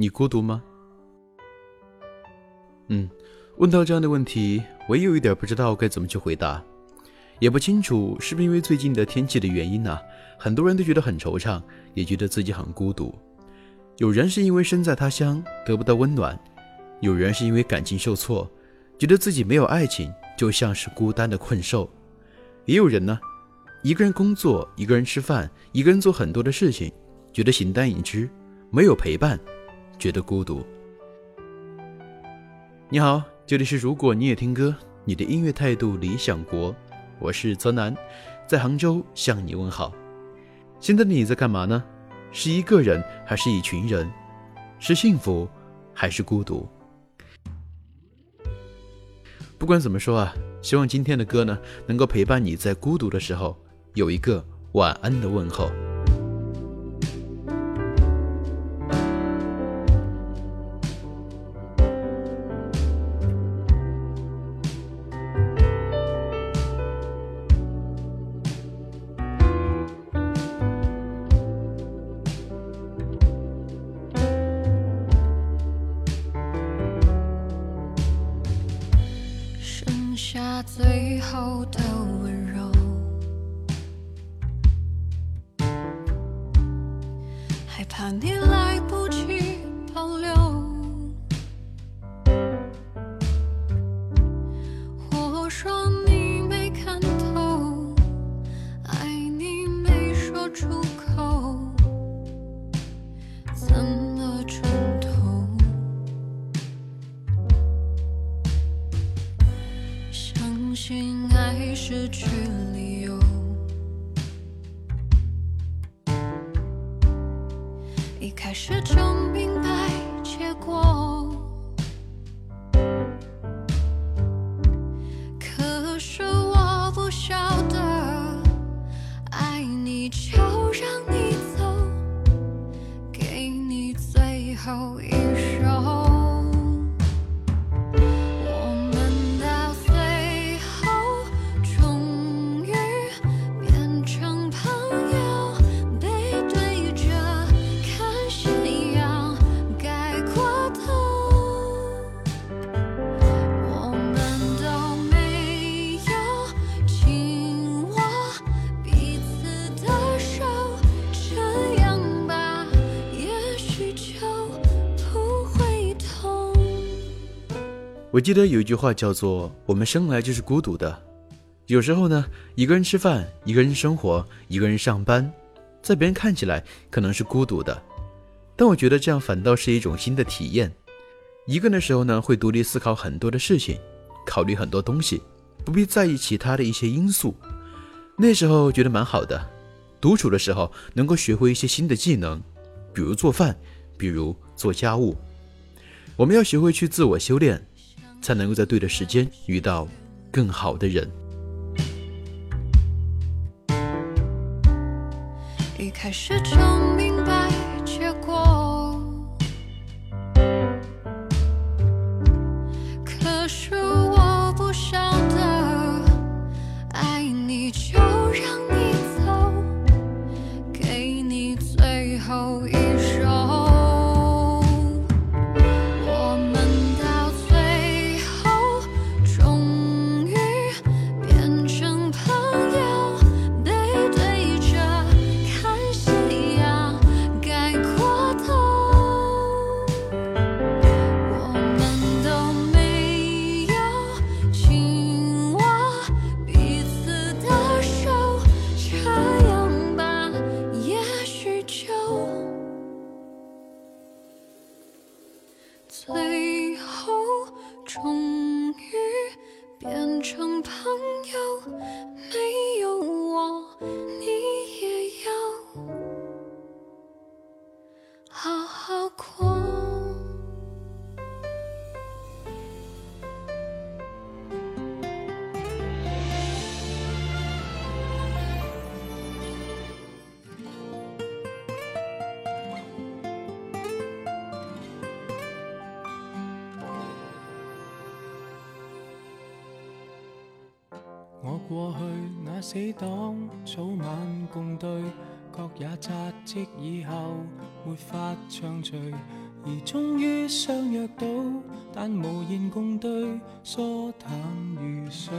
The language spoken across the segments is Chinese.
你孤独吗？嗯，问到这样的问题，我也有一点不知道该怎么去回答，也不清楚是不是因为最近的天气的原因呢？很多人都觉得很惆怅，也觉得自己很孤独。有人是因为身在他乡得不到温暖，有人是因为感情受挫，觉得自己没有爱情，就像是孤单的困兽。也有人呢，一个人工作，一个人吃饭，一个人做很多的事情，觉得形单影只，没有陪伴。觉得孤独。你好，这里是如果你也听歌，你的音乐态度理想国，我是泽南，在杭州向你问好。现在的你在干嘛呢？是一个人还是一群人？是幸福还是孤独？不管怎么说啊，希望今天的歌呢，能够陪伴你在孤独的时候有一个晚安的问候。我记得有一句话叫做“我们生来就是孤独的”。有时候呢，一个人吃饭，一个人生活，一个人上班，在别人看起来可能是孤独的，但我觉得这样反倒是一种新的体验。一个人的时候呢，会独立思考很多的事情，考虑很多东西，不必在意其他的一些因素。那时候觉得蛮好的，独处的时候能够学会一些新的技能，比如做饭，比如做家务。我们要学会去自我修炼。才能够在对的时间遇到更好的人一开始就明白结果最后，终于变成朋友。死党早晚共对，各也扎职以后没法畅聚，而终于相约到，但无言共对，疏淡如水。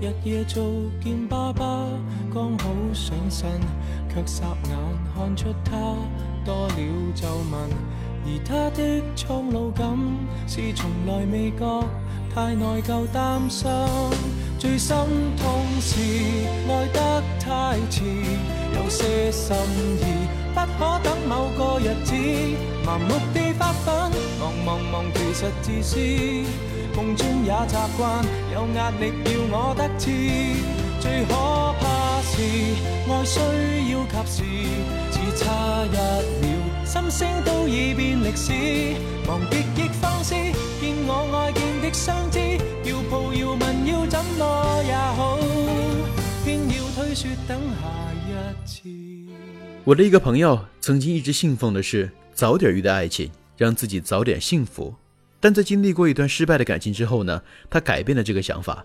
日夜做见爸爸，刚好上身，却霎眼看出他多了皱纹，而他的苍老感是从来未觉，太内疚担心。最心痛是爱得太迟，有些心意不可等某个日子，盲目地发奋，忙忙忙，其实自私，梦中也习惯，有压力要我得志。最可怕是爱需要及时，只差一秒，心声都已变历史，忙极亦放肆，见我爱见的相知。我的一个朋友曾经一直信奉的是早点遇到爱情，让自己早点幸福。但在经历过一段失败的感情之后呢，他改变了这个想法。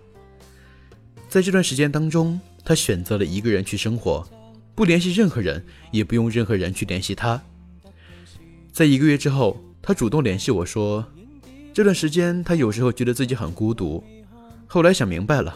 在这段时间当中，他选择了一个人去生活，不联系任何人，也不用任何人去联系他。在一个月之后，他主动联系我说，这段时间他有时候觉得自己很孤独。后来想明白了。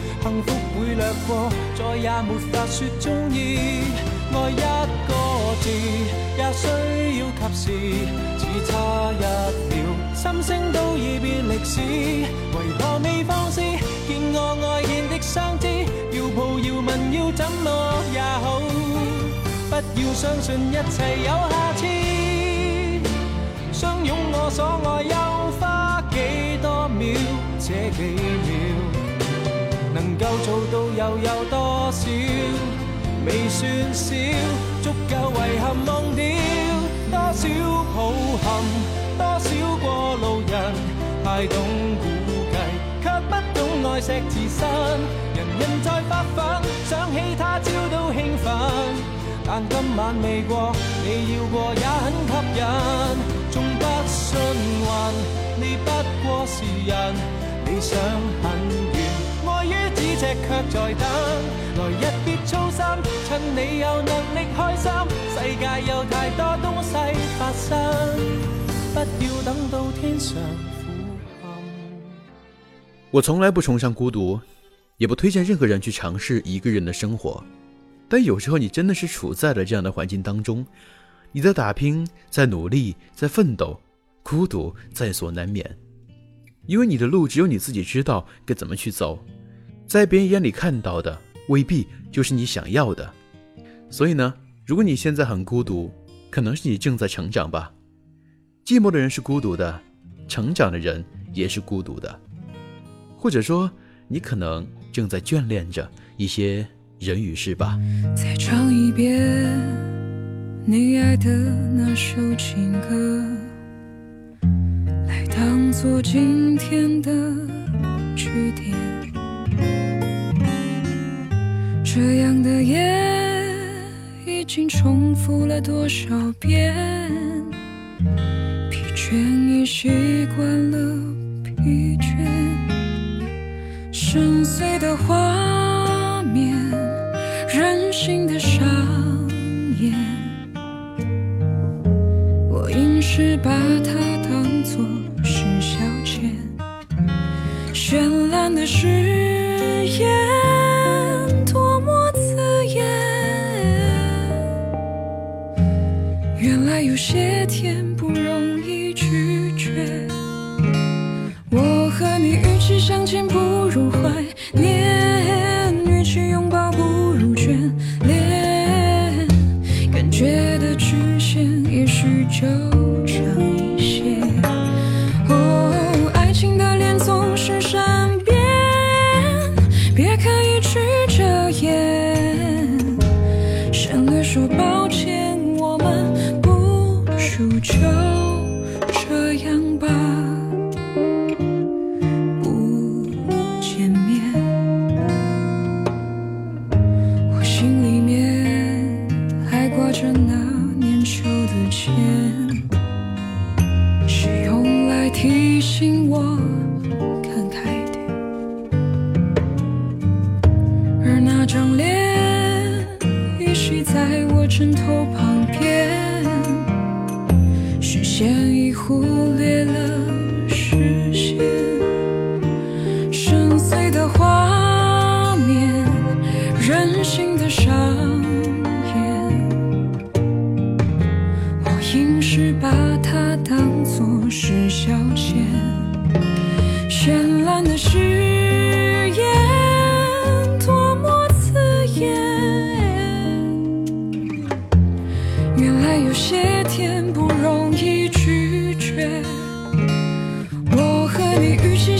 幸福会掠过，再也没法说中意。爱一个字，也需要及时，只差一秒，心声都已变历史。为何未放肆？见我爱见的相知，要抱要问要怎么也好。不要相信一切有下次。相拥我所爱，又花几多秒？这几秒。做到又有多少？未算少，足够遗憾忘掉。多少抱憾，多少过路人，太懂估计，却不懂爱惜自身。人人在发奋，想起他朝都兴奋，但今晚未过，你要过也很吸引。纵不信运，你不过是人，理想很。只却在等。来一别操心，趁你有能力开心。世界有太多东西发生，不要等到天上苦暗。我从来不崇尚孤独，也不推荐任何人去尝试一个人的生活。但有时候，你真的是处在了这样的环境当中，你在打拼，在努力，在奋斗，孤独在所难免。因为你的路只有你自己知道该怎么去走，在别人眼里看到的未必就是你想要的，所以呢，如果你现在很孤独，可能是你正在成长吧。寂寞的人是孤独的，成长的人也是孤独的，或者说你可能正在眷恋着一些人与事吧。再唱一遍你爱的那首情歌，来当做今天的句点。这样的夜已经重复了多少遍？疲倦已习惯了疲倦，深邃的画面任性的上演，我硬是把它当作是消遣，绚烂的诗。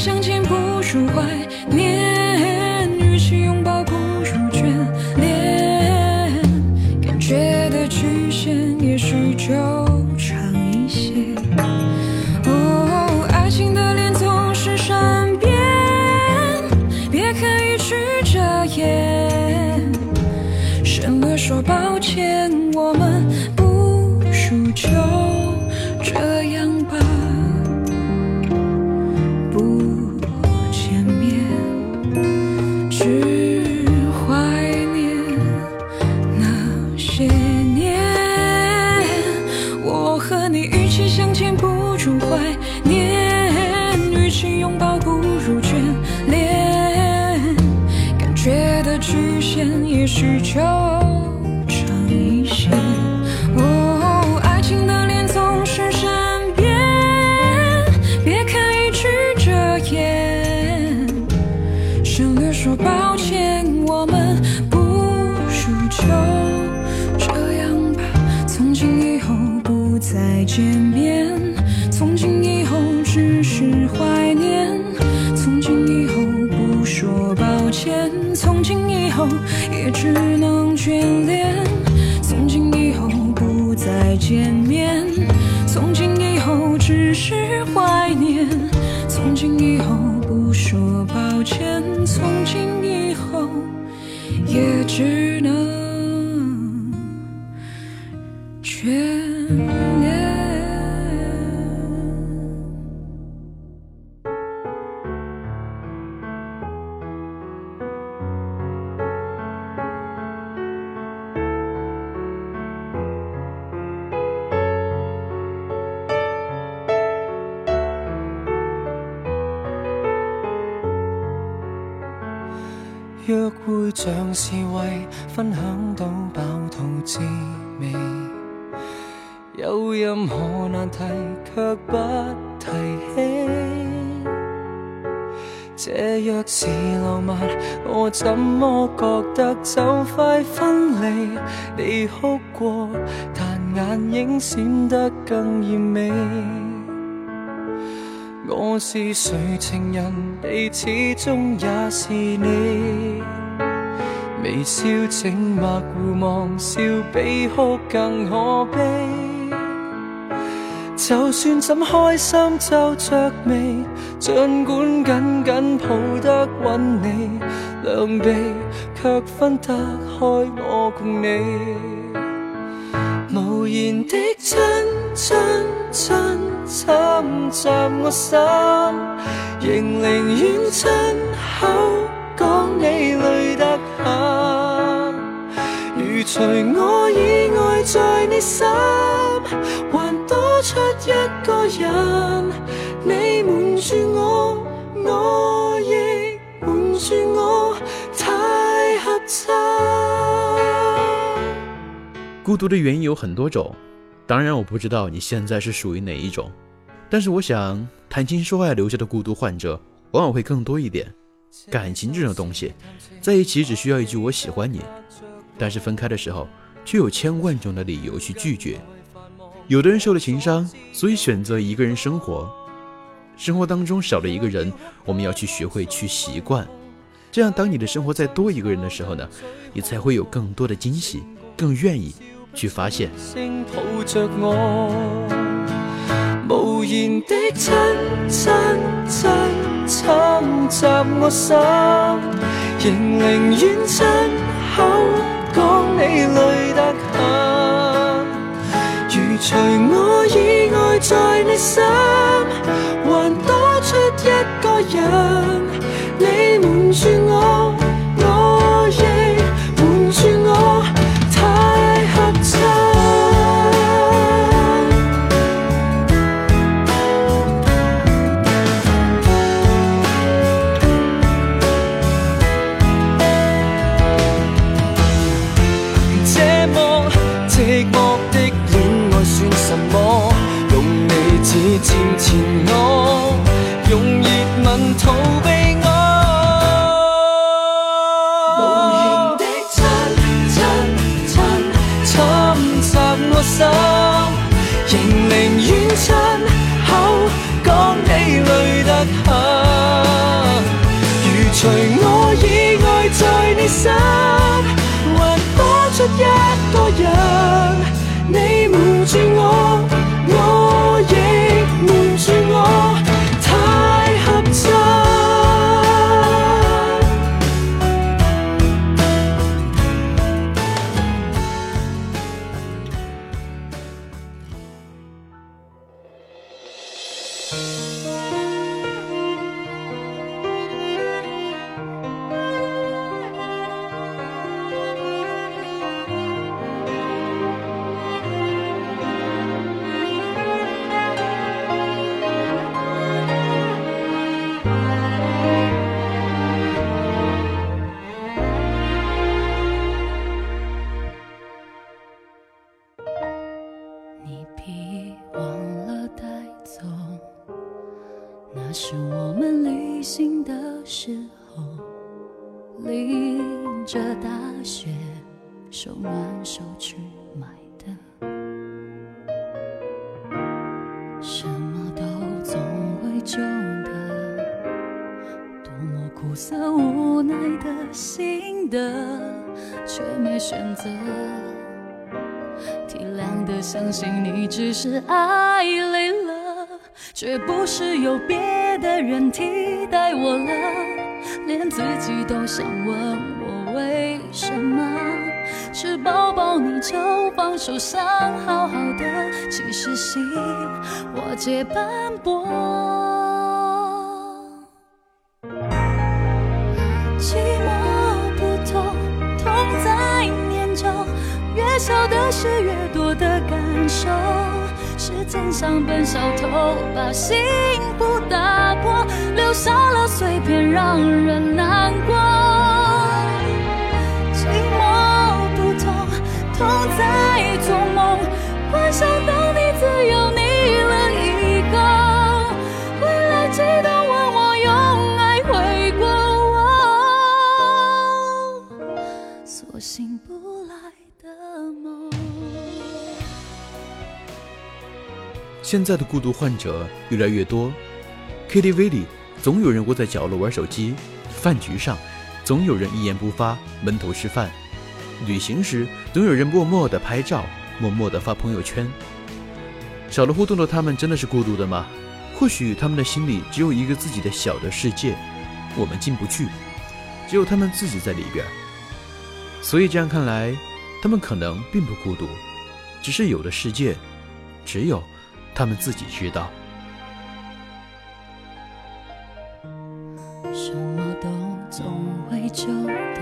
相见不抒怀。眷恋，从今以后不再见面，从今以后只是怀念，从今以后不说抱歉，从今以后也只。约会像是为分享到饱肚滋味，有任何难题却不提起。这若是浪漫，我怎么觉得就快分离？你哭过，但眼影闪得更艳美。我是谁情人，你始终也是你。微笑静默互望，笑比哭更可悲。就算怎开心皱着眉，尽管紧紧抱得稳你，两臂却分得开我共你。无言的亲亲亲。侵袭我心仍宁愿亲口讲你累得很如除我以外在你心还多出一个人你瞒住我我亦瞒住我太合衬孤独的原因有很多种当然，我不知道你现在是属于哪一种，但是我想，谈情说爱留下的孤独患者，往往会更多一点。感情这种东西，在一起只需要一句“我喜欢你”，但是分开的时候，却有千万种的理由去拒绝。有的人受了情伤，所以选择一个人生活。生活当中少了一个人，我们要去学会去习惯。这样，当你的生活再多一个人的时候呢，你才会有更多的惊喜，更愿意。去发泄无言的亲亲亲侵袭我心仍宁愿亲口讲你累得很如除我以外在你心还多出一个人让你瞒住我。那是我们旅行的时候，淋着大雪，手暖手去买的，什么都总会旧的，多么苦涩无奈的心得，却没选择，体谅的相信你只是爱累了。却不是有别的人替代我了，连自己都想问我为什么？是抱抱你就放手，伤好好的，其实心我借斑驳，寂寞不痛，痛在念旧，越小的事越多的感受。肩上笨小偷把幸福打破，留下了碎片，让人难过。寂寞不痛，痛在做梦。幻想。现在的孤独患者越来越多，KTV 里总有人窝在角落玩手机，饭局上总有人一言不发闷头吃饭，旅行时总有人默默的拍照，默默的发朋友圈。少了互动的他们真的是孤独的吗？或许他们的心里只有一个自己的小的世界，我们进不去，只有他们自己在里边。所以这样看来，他们可能并不孤独，只是有的世界只有。他们自己知道，什么都总会旧的，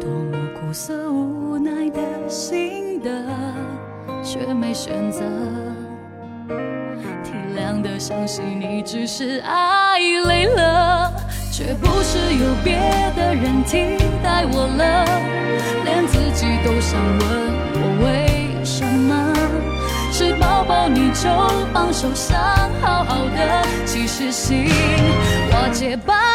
多么苦涩无奈的心得，却没选择，体谅的相信你只是爱累了，却不是有别的人替代我了，连自己都想留。抱你就放手，想好好的，其实心瓦解吧。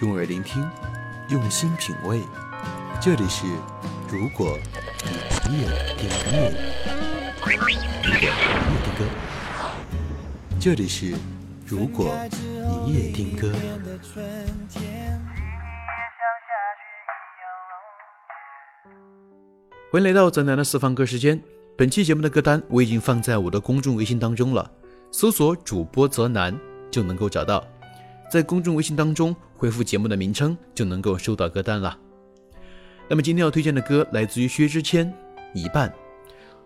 用耳聆听，用心品味。这里是，如果你也听歌，这里是，如果你也听歌。欢迎来到泽南的四方歌时间。本期节目的歌单我已经放在我的公众微信当中了，搜索主播泽南就能够找到。在公众微信当中。恢复节目的名称就能够收到歌单了。那么今天要推荐的歌来自于薛之谦，《一半》。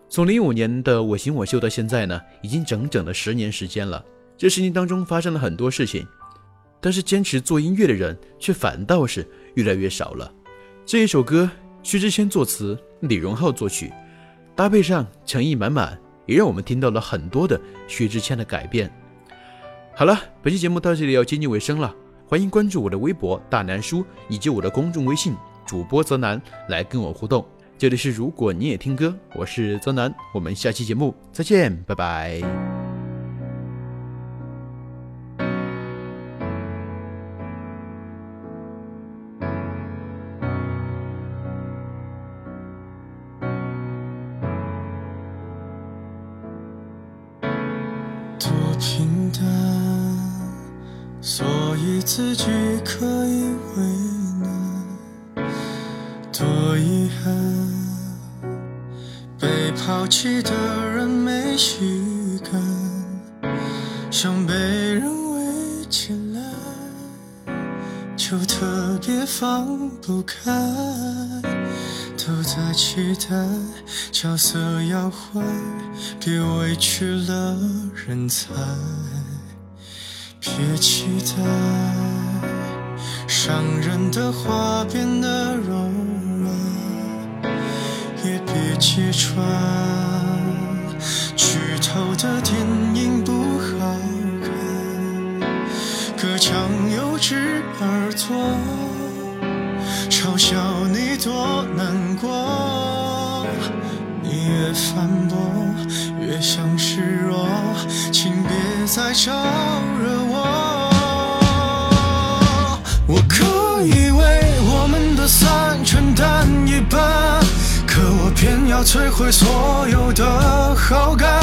从零五年的《我行我秀》到现在呢，已经整整的十年时间了。这十年当中发生了很多事情，但是坚持做音乐的人却反倒是越来越少了。这一首歌，薛之谦作词，李荣浩作曲，搭配上诚意满满，也让我们听到了很多的薛之谦的改变。好了，本期节目到这里要接近尾声了。欢迎关注我的微博大南叔以及我的公众微信主播泽南来跟我互动。这里是如果你也听歌，我是泽南，我们下期节目再见，拜拜。没戏干，想被人围起来，就特别放不开。都在期待，角色要换，别委屈了人才。别期待，伤人的话变得柔软，也别揭穿。有的电影不好看，隔墙有耳朵嘲笑你多难过。你越反驳，越想示弱，请别再招惹我。我可以为我们的散承担一半，可我偏要摧毁所有的好感。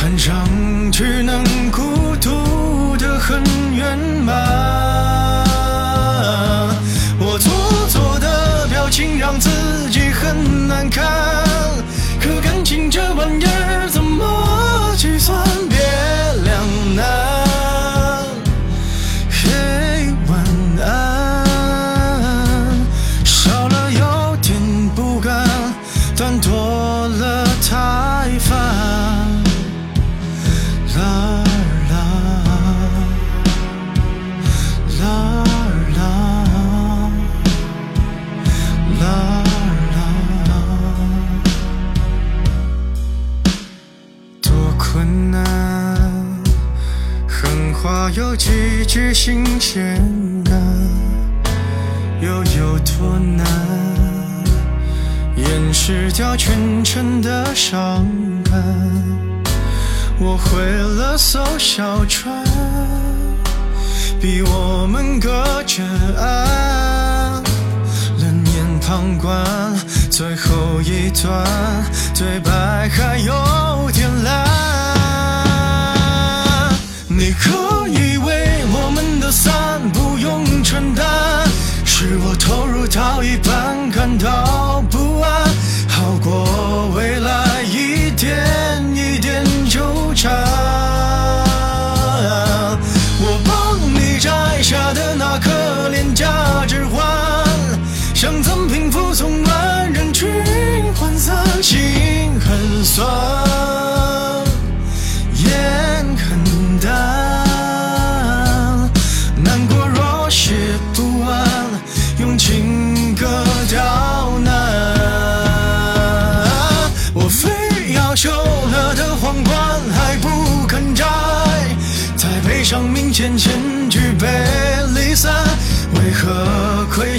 看上去能孤独的很圆满，我做作的表情让自己很难看，可感情这玩意儿怎么计算？有几句新鲜的，又有多难掩饰掉全城的伤感。我毁了艘小船，逼我们隔着岸，冷眼旁观最后一段对白还有点烂，你可。以为我们的散，不用承担。是我投入到一半，感到不安，好过未来一点一点纠缠。我帮你摘下的那颗廉价指环，想赠品附送完，人群涣散，心很酸。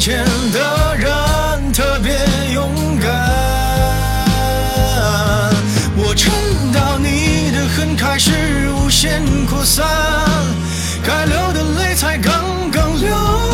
前的人特别勇敢，我撑到你的恨开始无限扩散，该流的泪才刚刚流。